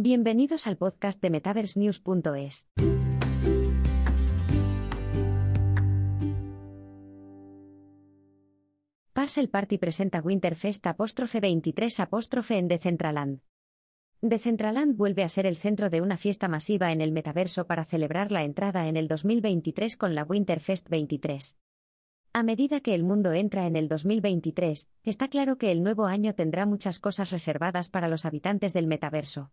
Bienvenidos al podcast de MetaverseNews.es. Parcel Party presenta Winterfest apóstrofe 23 apóstrofe en Decentraland. Decentraland vuelve a ser el centro de una fiesta masiva en el metaverso para celebrar la entrada en el 2023 con la Winterfest 23. A medida que el mundo entra en el 2023, está claro que el nuevo año tendrá muchas cosas reservadas para los habitantes del metaverso.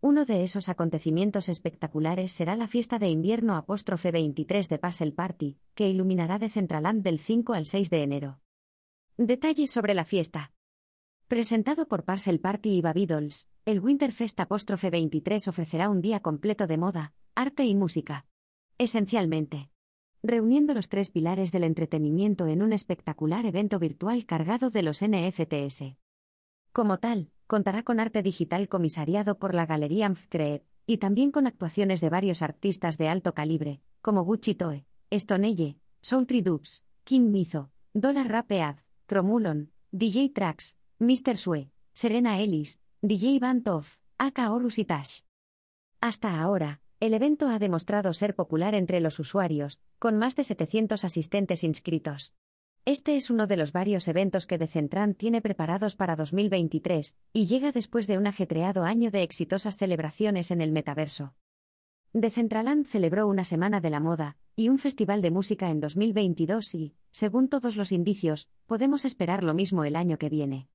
Uno de esos acontecimientos espectaculares será la fiesta de invierno apóstrofe 23 de Puzzle Party, que iluminará Decentraland del 5 al 6 de enero. Detalles sobre la fiesta. Presentado por Parcel Party y Babydols, el Winterfest apóstrofe 23 ofrecerá un día completo de moda, arte y música. Esencialmente reuniendo los tres pilares del entretenimiento en un espectacular evento virtual cargado de los NFTs. Como tal, contará con arte digital comisariado por la Galería Amfcreep, y también con actuaciones de varios artistas de alto calibre, como Gucci Toe, Stoneye, Soultree Dubs, King Mizo, Dollar Rapead, Tromulon, DJ Trax, Mr. Sue, Serena Ellis, DJ Van Toff, Aka Horus y Tash. Hasta ahora, el evento ha demostrado ser popular entre los usuarios, con más de 700 asistentes inscritos. Este es uno de los varios eventos que Decentran tiene preparados para 2023, y llega después de un ajetreado año de exitosas celebraciones en el metaverso. Decentraland celebró una semana de la moda y un festival de música en 2022 y, según todos los indicios, podemos esperar lo mismo el año que viene.